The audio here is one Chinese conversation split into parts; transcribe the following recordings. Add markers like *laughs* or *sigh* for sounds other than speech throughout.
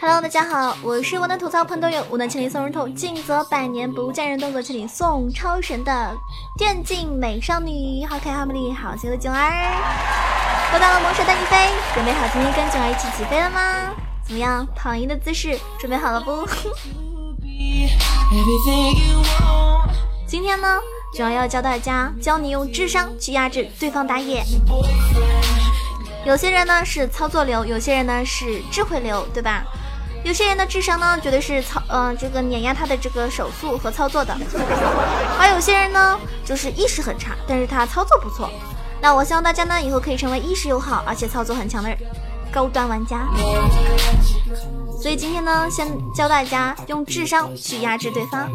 Hello，大家好，我是我的吐槽喷队友，无能千里送人头，尽则百年不见人，动作千里送超神的电竞美少女，好可爱好美丽好邪的囧儿，又到了魔兽带你飞，准备好今天跟囧儿一起起飞了吗？怎么样，躺赢的姿势准备好了不？*laughs* *laughs* 今天呢，主要要教大家教你用智商去压制对方打野。有些人呢是操作流，有些人呢是智慧流，对吧？有些人的智商呢，绝对是操，嗯，这个碾压他的这个手速和操作的；而有些人呢，就是意识很差，但是他操作不错。那我希望大家呢，以后可以成为意识又好，而且操作很强的高端玩家。所以今天呢，先教大家用智商去压制对方。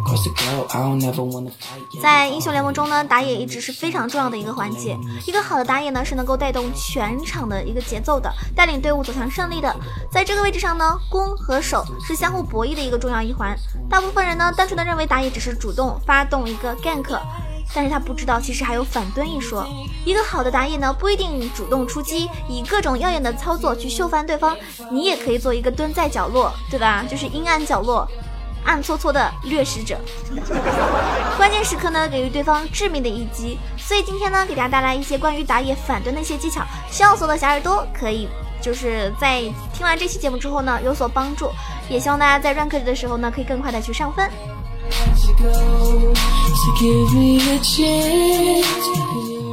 在英雄联盟中呢，打野一直是非常重要的一个环节。一个好的打野呢，是能够带动全场的一个节奏的，带领队伍走向胜利的。在这个位置上呢，攻和守是相互博弈的一个重要一环。大部分人呢，单纯的认为打野只是主动发动一个 gank。但是他不知道，其实还有反蹲一说。一个好的打野呢，不一定主动出击，以各种耀眼的操作去秀翻对方。你也可以做一个蹲在角落，对吧？就是阴暗角落，暗搓搓的掠食者。*laughs* 关键时刻呢，给予对方致命的一击。所以今天呢，给大家带来一些关于打野反蹲的一些技巧，希望所有的小耳朵可以就是在听完这期节目之后呢有所帮助，也希望大家在 rank 的时候呢可以更快的去上分。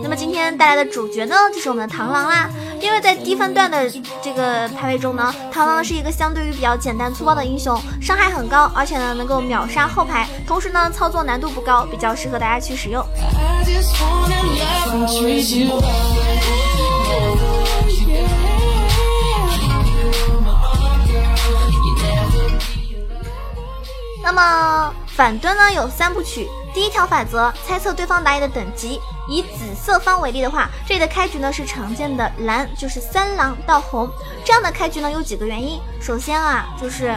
那么今天带来的主角呢，就是我们的螳螂啦。因为在低分段的这个排位中呢，螳螂是一个相对于比较简单粗暴的英雄，伤害很高，而且呢能够秒杀后排，同时呢操作难度不高，比较适合大家去使用。那么。反蹲呢有三部曲，第一条法则猜测对方打野的等级。以紫色方为例的话，这里的开局呢是常见的蓝，就是三狼到红。这样的开局呢有几个原因，首先啊就是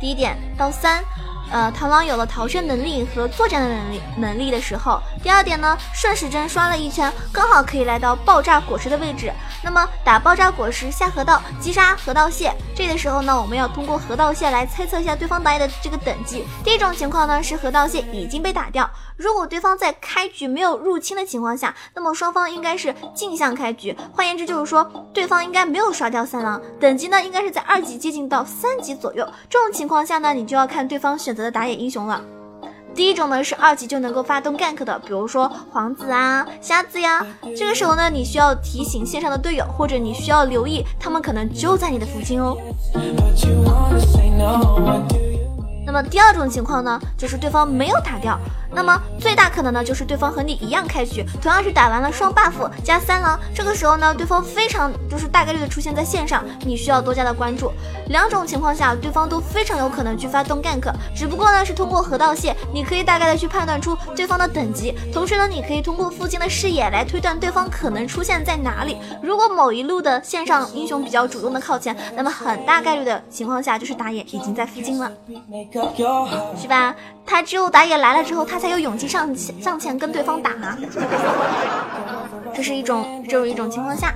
第一点到三。呃，螳螂有了逃生能力和作战的能力能力的时候，第二点呢，顺时针刷了一圈，刚好可以来到爆炸果实的位置。那么打爆炸果实下河道击杀河道蟹，这个时候呢，我们要通过河道蟹来猜测一下对方打野的这个等级。第一种情况呢是河道蟹已经被打掉，如果对方在开局没有入侵的情况下，那么双方应该是镜像开局。换言之就是说，对方应该没有刷掉三狼，等级呢应该是在二级接近到三级左右。这种情况下呢，你就要看对方选。的打野英雄了，第一种呢是二级就能够发动 gank 的，比如说皇子啊、瞎子呀，这个时候呢你需要提醒线上的队友，或者你需要留意，他们可能就在你的附近哦。那么第二种情况呢，就是对方没有打掉。那么最大可能呢，就是对方和你一样开局，同样是打完了双 buff 加三狼，这个时候呢，对方非常就是大概率的出现在线上，你需要多加的关注。两种情况下，对方都非常有可能去发动 gank，只不过呢是通过河道线，你可以大概的去判断出对方的等级，同时呢，你可以通过附近的视野来推断对方可能出现在哪里。如果某一路的线上英雄比较主动的靠前，那么很大概率的情况下就是打野已经在附近了，是吧？他只有打野来了之后，他他才有勇气上前上前跟对方打，*laughs* 这是一种这种一种情况下。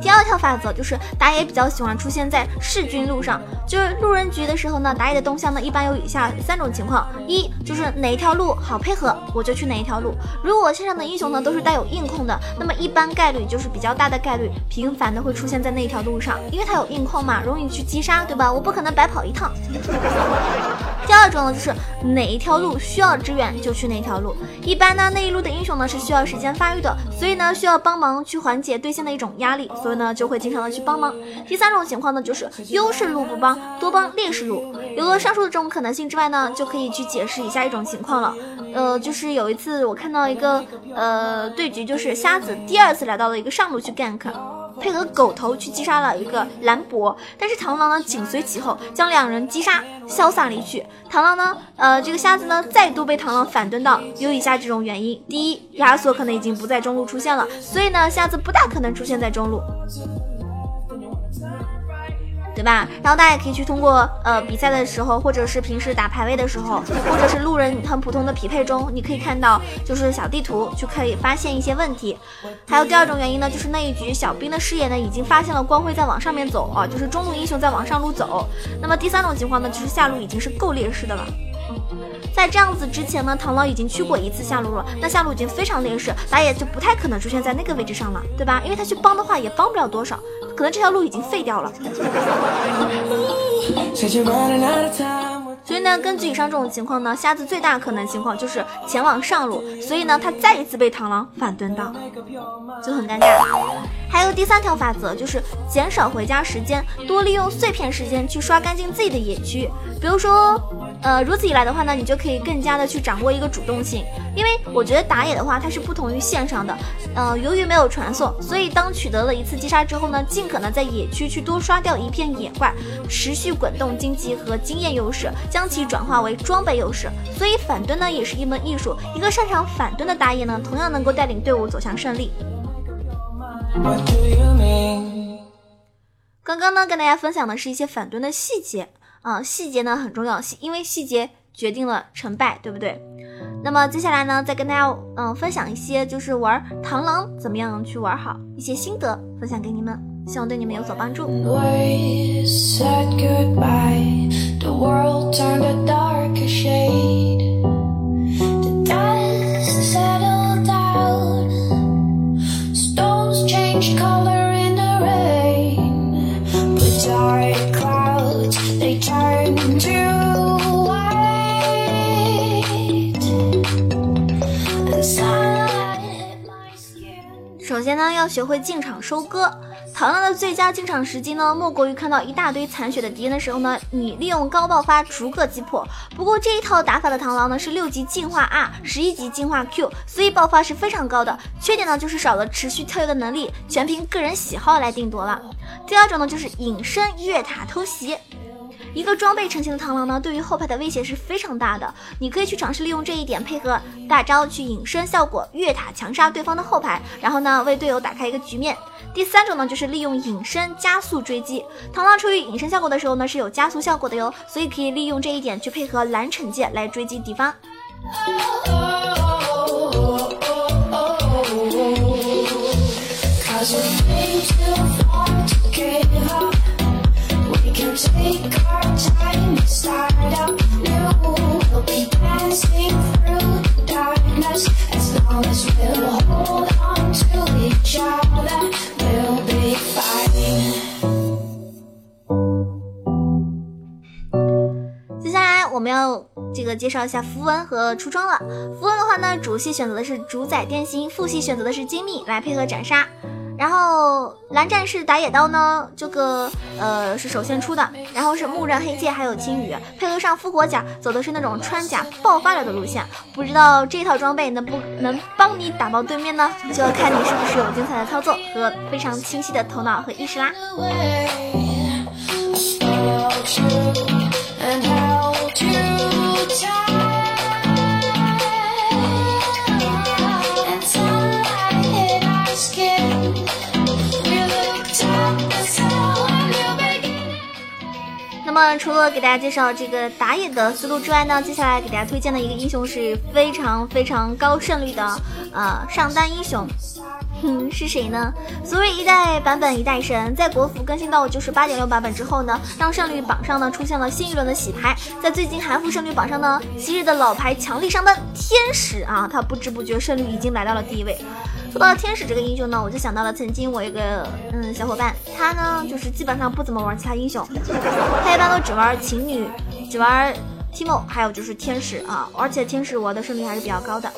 第二条法则就是打野比较喜欢出现在弑君路上，就是路人局的时候呢，打野的动向呢一般有以下三种情况：一就是哪一条路好配合，我就去哪一条路。如果线上的英雄呢都是带有硬控的，那么一般概率就是比较大的概率频繁的会出现在那一条路上，因为他有硬控嘛，容易去击杀，对吧？我不可能白跑一趟。第二种呢，就是哪一条路需要支援就去哪条路。一般呢，那一路的英雄呢是需要时间发育的，所以呢需要帮忙去缓解对线的一种压力，所以呢就会经常的去帮忙。第三种情况呢，就是优势路不帮，多帮劣势路。有了上述的这种可能性之外呢，就可以去解释以下一种情况了。呃，就是有一次我看到一个呃对局，就是瞎子第二次来到了一个上路去 gank。配合狗头去击杀了一个兰博，但是螳螂呢紧随其后，将两人击杀，潇洒离去。螳螂呢，呃，这个瞎子呢再度被螳螂反蹲到，有以下几种原因：第一，亚索可能已经不在中路出现了，所以呢，瞎子不大可能出现在中路。对吧？然后大家也可以去通过呃比赛的时候，或者是平时打排位的时候，或者是路人很普通的匹配中，你可以看到就是小地图，就可以发现一些问题。还有第二种原因呢，就是那一局小兵的视野呢已经发现了光辉在往上面走啊，就是中路英雄在往上路走。那么第三种情况呢，就是下路已经是够劣势的了。在这样子之前呢，螳螂已经去过一次下路了，那下路已经非常劣势，打野就不太可能出现在那个位置上了，对吧？因为他去帮的话也帮不了多少，可能这条路已经废掉了。所以呢，根据以上这种情况呢，瞎子最大可能情况就是前往上路，所以呢，他再一次被螳螂反蹲到，就很尴尬。还有第三条法则就是减少回家时间，多利用碎片时间去刷干净自己的野区，比如说。呃，如此一来的话呢，你就可以更加的去掌握一个主动性，因为我觉得打野的话，它是不同于线上的，呃，由于没有传送，所以当取得了一次击杀之后呢，尽可能在野区去多刷掉一片野怪，持续滚动经济和经验优势，将其转化为装备优势。所以反蹲呢，也是一门艺术，一个擅长反蹲的打野呢，同样能够带领队伍走向胜利。刚刚呢，跟大家分享的是一些反蹲的细节。啊，细节呢很重要，细因为细节决定了成败，对不对？那么接下来呢，再跟大家嗯分享一些就是玩螳螂怎么样去玩好一些心得，分享给你们，希望对你们有所帮助。要学会进场收割。螳螂的最佳进场时机呢，莫过于看到一大堆残血的敌人的时候呢，你利用高爆发逐个击破。不过这一套打法的螳螂呢，是六级进化 R，十一级进化 Q，所以爆发是非常高的。缺点呢，就是少了持续跳跃的能力，全凭个人喜好来定夺了。第二种呢，就是隐身越塔偷袭。一个装备成型的螳螂呢，对于后排的威胁是非常大的。你可以去尝试利用这一点，配合大招去隐身效果，越塔强杀对方的后排，然后呢为队友打开一个局面。第三种呢，就是利用隐身加速追击。螳螂处于隐身效果的时候呢，是有加速效果的哟，所以可以利用这一点去配合蓝惩戒来追击敌方。介绍一下符文和出装了。符文的话呢，主系选择的是主宰电心，副系选择的是精密来配合斩杀。然后蓝战士打野刀呢，这个呃是首先出的，然后是木刃黑切还有青羽，配合上复活甲，走的是那种穿甲爆发了的路线。不知道这套装备能不能帮你打爆对面呢？就要看你是不是有精彩的操作和非常清晰的头脑和意识啦。么除了给大家介绍这个打野的思路之外呢，接下来给大家推荐的一个英雄是非常非常高胜率的呃上单英雄，哼，*laughs* 是谁呢？所谓一代版本一代神，在国服更新到就是八点六版本之后呢，让胜率榜上呢出现了新一轮的洗牌，在最近韩服胜率榜上呢，昔日的老牌强力上单天使啊，他不知不觉胜率已经来到了第一位。说到天使这个英雄呢，我就想到了曾经我一个嗯小伙伴，他呢就是基本上不怎么玩其他英雄，他一般都只玩情侣，只玩 Timo，还有就是天使啊，而且天使玩的胜率还是比较高的，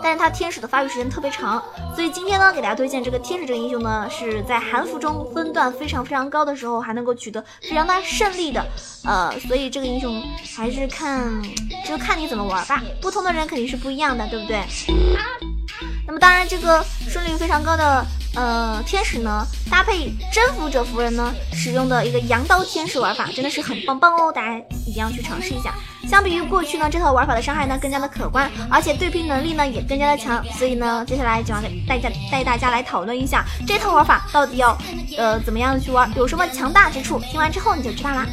但是他天使的发育时间特别长，所以今天呢给大家推荐这个天使这个英雄呢，是在韩服中分段非常非常高的时候还能够取得非常大胜利的，呃，所以这个英雄还是看就看你怎么玩吧，不同的人肯定是不一样的，对不对？那么当然，这个胜率非常高的呃天使呢，搭配征服者夫人呢，使用的一个羊刀天使玩法真的是很棒棒哦！大家一定要去尝试一下。相比于过去呢，这套玩法的伤害呢更加的可观，而且对拼能力呢也更加的强。所以呢，接下来就要带家带大家来讨论一下这套玩法到底要呃怎么样去玩，有什么强大之处。听完之后你就知道啦。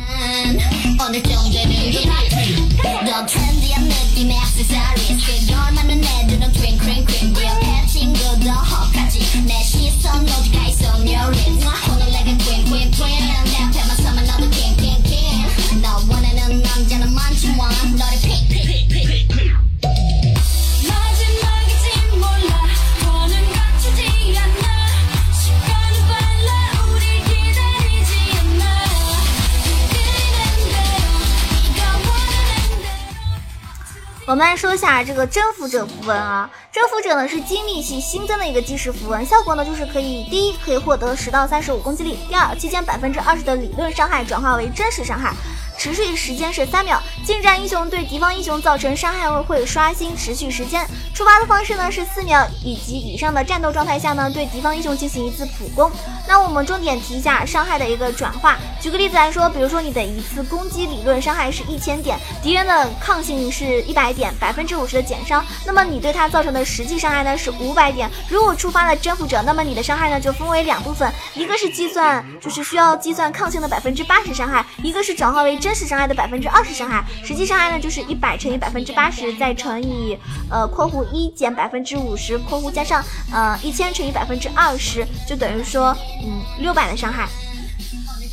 我们来说一下这个征服者符文啊，征服者呢是精密系新增的一个即时符文，效果呢就是可以第一可以获得十到三十五攻击力，第二期间百分之二十的理论伤害转化为真实伤害。持续时间是三秒，近战英雄对敌方英雄造成伤害后会刷新持续时间。触发的方式呢是四秒以及以上的战斗状态下呢，对敌方英雄进行一次普攻。那我们重点提一下伤害的一个转化。举个例子来说，比如说你的一次攻击理论伤害是一千点，敌人的抗性是一百点，百分之五十的减伤，那么你对他造成的实际伤害呢是五百点。如果触发了征服者，那么你的伤害呢就分为两部分，一个是计算就是需要计算抗性的百分之八十伤害，一个是转化为真。实伤害的百分之二十伤害，实际伤害呢就是一百乘以百分之八十，再乘以呃括弧一减百分之五十括弧加上呃一千乘以百分之二十，就等于说嗯六百的伤害。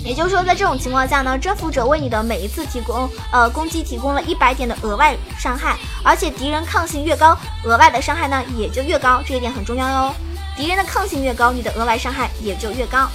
也就是说，在这种情况下呢，征服者为你的每一次提供呃攻击提供了一百点的额外伤害，而且敌人抗性越高，额外的伤害呢也就越高，这一点很重要哟。敌人的抗性越高，你的额外伤害也就越高。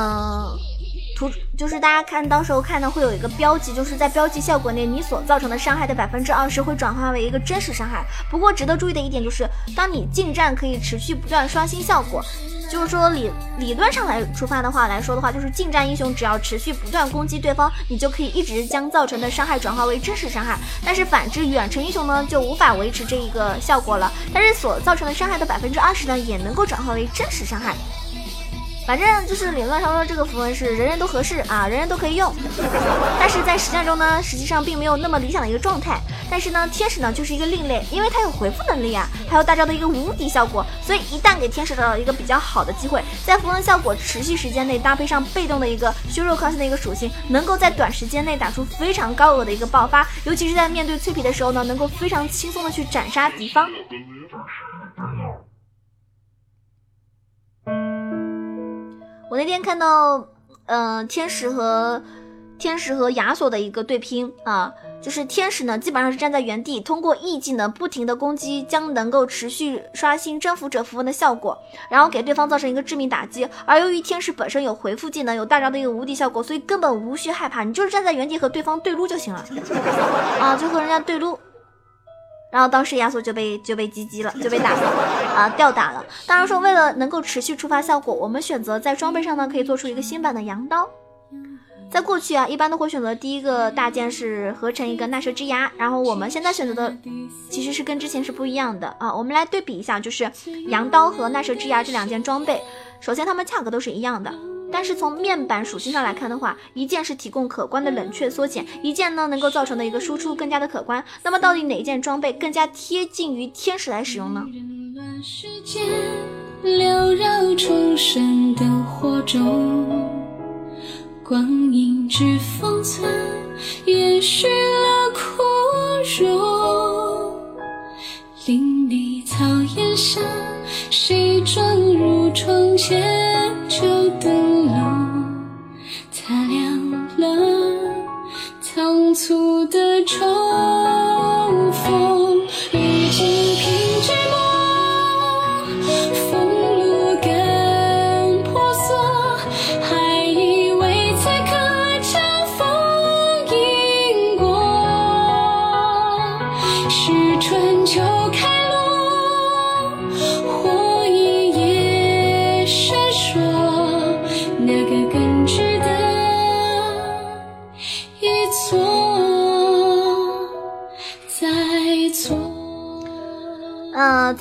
嗯，图就是大家看到时候看的会有一个标记，就是在标记效果内，你所造成的伤害的百分之二十会转化为一个真实伤害。不过值得注意的一点就是，当你近战可以持续不断刷新效果。就是说理理论上来出发的话来说的话，就是近战英雄只要持续不断攻击对方，你就可以一直将造成的伤害转化为真实伤害。但是反之，远程英雄呢就无法维持这一个效果了。但是所造成的伤害的百分之二十呢，也能够转化为真实伤害。反正就是理论上说，这个符文是人人都合适啊，人人都可以用。但是在实战中呢，实际上并没有那么理想的一个状态。但是呢，天使呢就是一个另类，因为它有回复能力啊，还有大招的一个无敌效果。所以一旦给天使找到一个比较好的机会，在符文效果持续时间内搭配上被动的一个削弱抗性的一个属性，能够在短时间内打出非常高额的一个爆发。尤其是在面对脆皮的时候呢，能够非常轻松的去斩杀敌方。那天看到，嗯，天使和天使和亚索的一个对拼啊，就是天使呢基本上是站在原地，通过 E 技能不停的攻击，将能够持续刷新征服者符文的效果，然后给对方造成一个致命打击。而由于天使本身有回复技能，有大招的一个无敌效果，所以根本无需害怕，你就是站在原地和对方对撸就行了，啊，就和人家对撸。然后当时亚索就被就被击击了，就被打了啊，吊打了。当然说，为了能够持续触发效果，我们选择在装备上呢，可以做出一个新版的羊刀。在过去啊，一般都会选择第一个大件是合成一个纳蛇之牙，然后我们现在选择的其实是跟之前是不一样的啊。我们来对比一下，就是羊刀和纳蛇之牙这两件装备，首先它们价格都是一样的。但是从面板属性上来看的话，一件是提供可观的冷却缩减，一件呢能够造成的一个输出更加的可观。那么到底哪一件装备更加贴近于天使来使用呢？光阴只封存，延续了枯荣。林里草原上，谁撞入窗前？旧灯出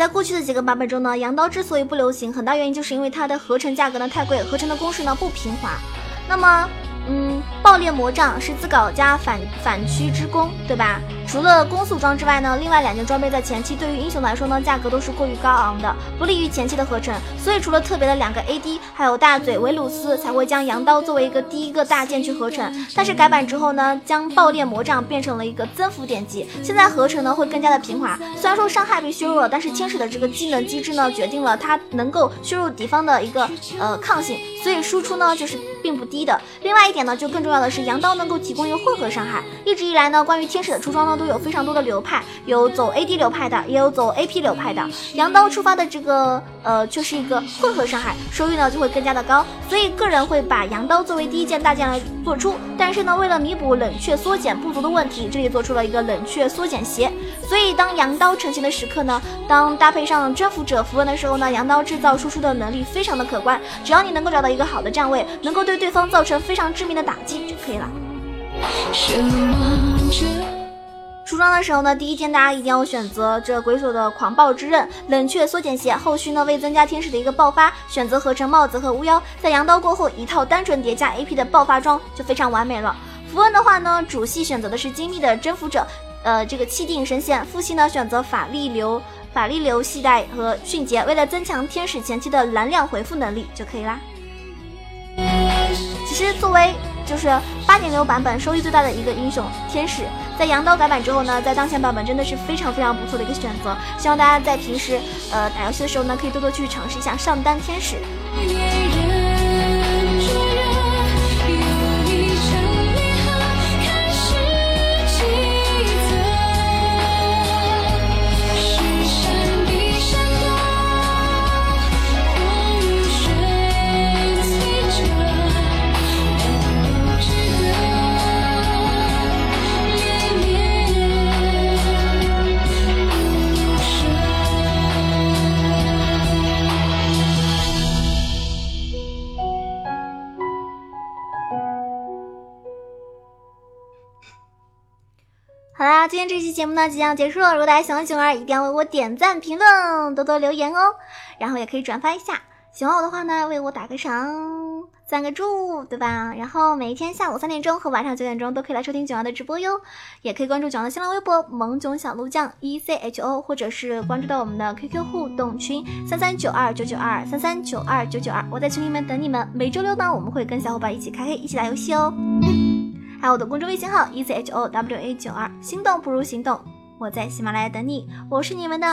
过去的几个版本中呢，羊刀之所以不流行，很大原因就是因为它的合成价格呢太贵，合成的公式呢不平滑。那么。嗯，爆裂魔杖是自搞加反反曲之弓，对吧？除了攻速装之外呢，另外两件装备在前期对于英雄来说呢，价格都是过于高昂的，不利于前期的合成。所以除了特别的两个 AD，还有大嘴维鲁斯才会将羊刀作为一个第一个大件去合成。但是改版之后呢，将爆裂魔杖变成了一个增幅典籍，现在合成呢会更加的平滑。虽然说伤害被削弱了，但是天使的这个技能机制呢，决定了它能够削弱敌方的一个呃抗性，所以输出呢就是并不低的。另外一点呢，就更重要的是羊刀能够提供一个混合伤害。一直以来呢，关于天使的出装呢，都有非常多的流派，有走 AD 流派的，也有走 AP 流派的。羊刀出发的这个呃，就是一个混合伤害，收益呢就会更加的高。所以个人会把羊刀作为第一件大件来做出。但是呢，为了弥补冷却缩减不足的问题，这里做出了一个冷却缩减鞋。所以当羊刀成型的时刻呢，当搭配上征服者符文的时候呢，羊刀制造输出的能力非常的可观。只要你能够找到一个好的站位，能够对对方造成非常致命的打击就可以了。出装的时候呢，第一件大家一定要选择这鬼索的狂暴之刃、冷却缩减鞋。后续呢，为增加天使的一个爆发，选择合成帽子和巫妖。在羊刀过后，一套单纯叠加 AP 的爆发装就非常完美了。符文的话呢，主系选择的是精密的征服者，呃，这个气定神闲。副系呢，选择法力流、法力流系带和迅捷，为了增强天使前期的蓝量回复能力就可以啦。其实作为就是八点六版本收益最大的一个英雄天使，在羊刀改版之后呢，在当前版本真的是非常非常不错的一个选择。希望大家在平时呃打游戏的时候呢，可以多多去尝试一下上单天使。今天这期节目呢即将结束了。如果大家喜欢囧儿，一定要为我点赞、评论、多多留言哦。然后也可以转发一下。喜欢我的话呢，为我打个赏、赞个助，对吧？然后每一天下午三点钟和晚上九点钟都可以来收听囧儿的直播哟。也可以关注囧儿的新浪微博“萌囧小鹿酱 E C H O”，或者是关注到我们的 QQ 互动群三三九二九九二三三九二九九二，我在群里面等你们。每周六呢，我们会跟小伙伴一起开黑，一起打游戏哦。还有我的公众微信号 e z h o w a 九二，心动不如行动，我在喜马拉雅等你，我是你们的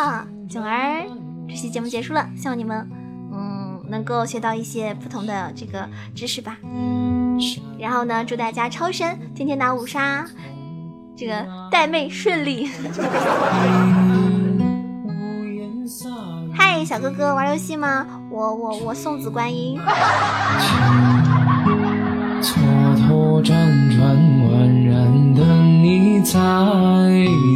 囧儿。这期节目结束了，希望你们嗯能够学到一些不同的这个知识吧。然后呢，祝大家超神，天天打五杀，这个带妹顺利。*laughs* 嗨，小哥哥，玩游戏吗？我我我送子观音。*laughs* 辗转，宛然的你在。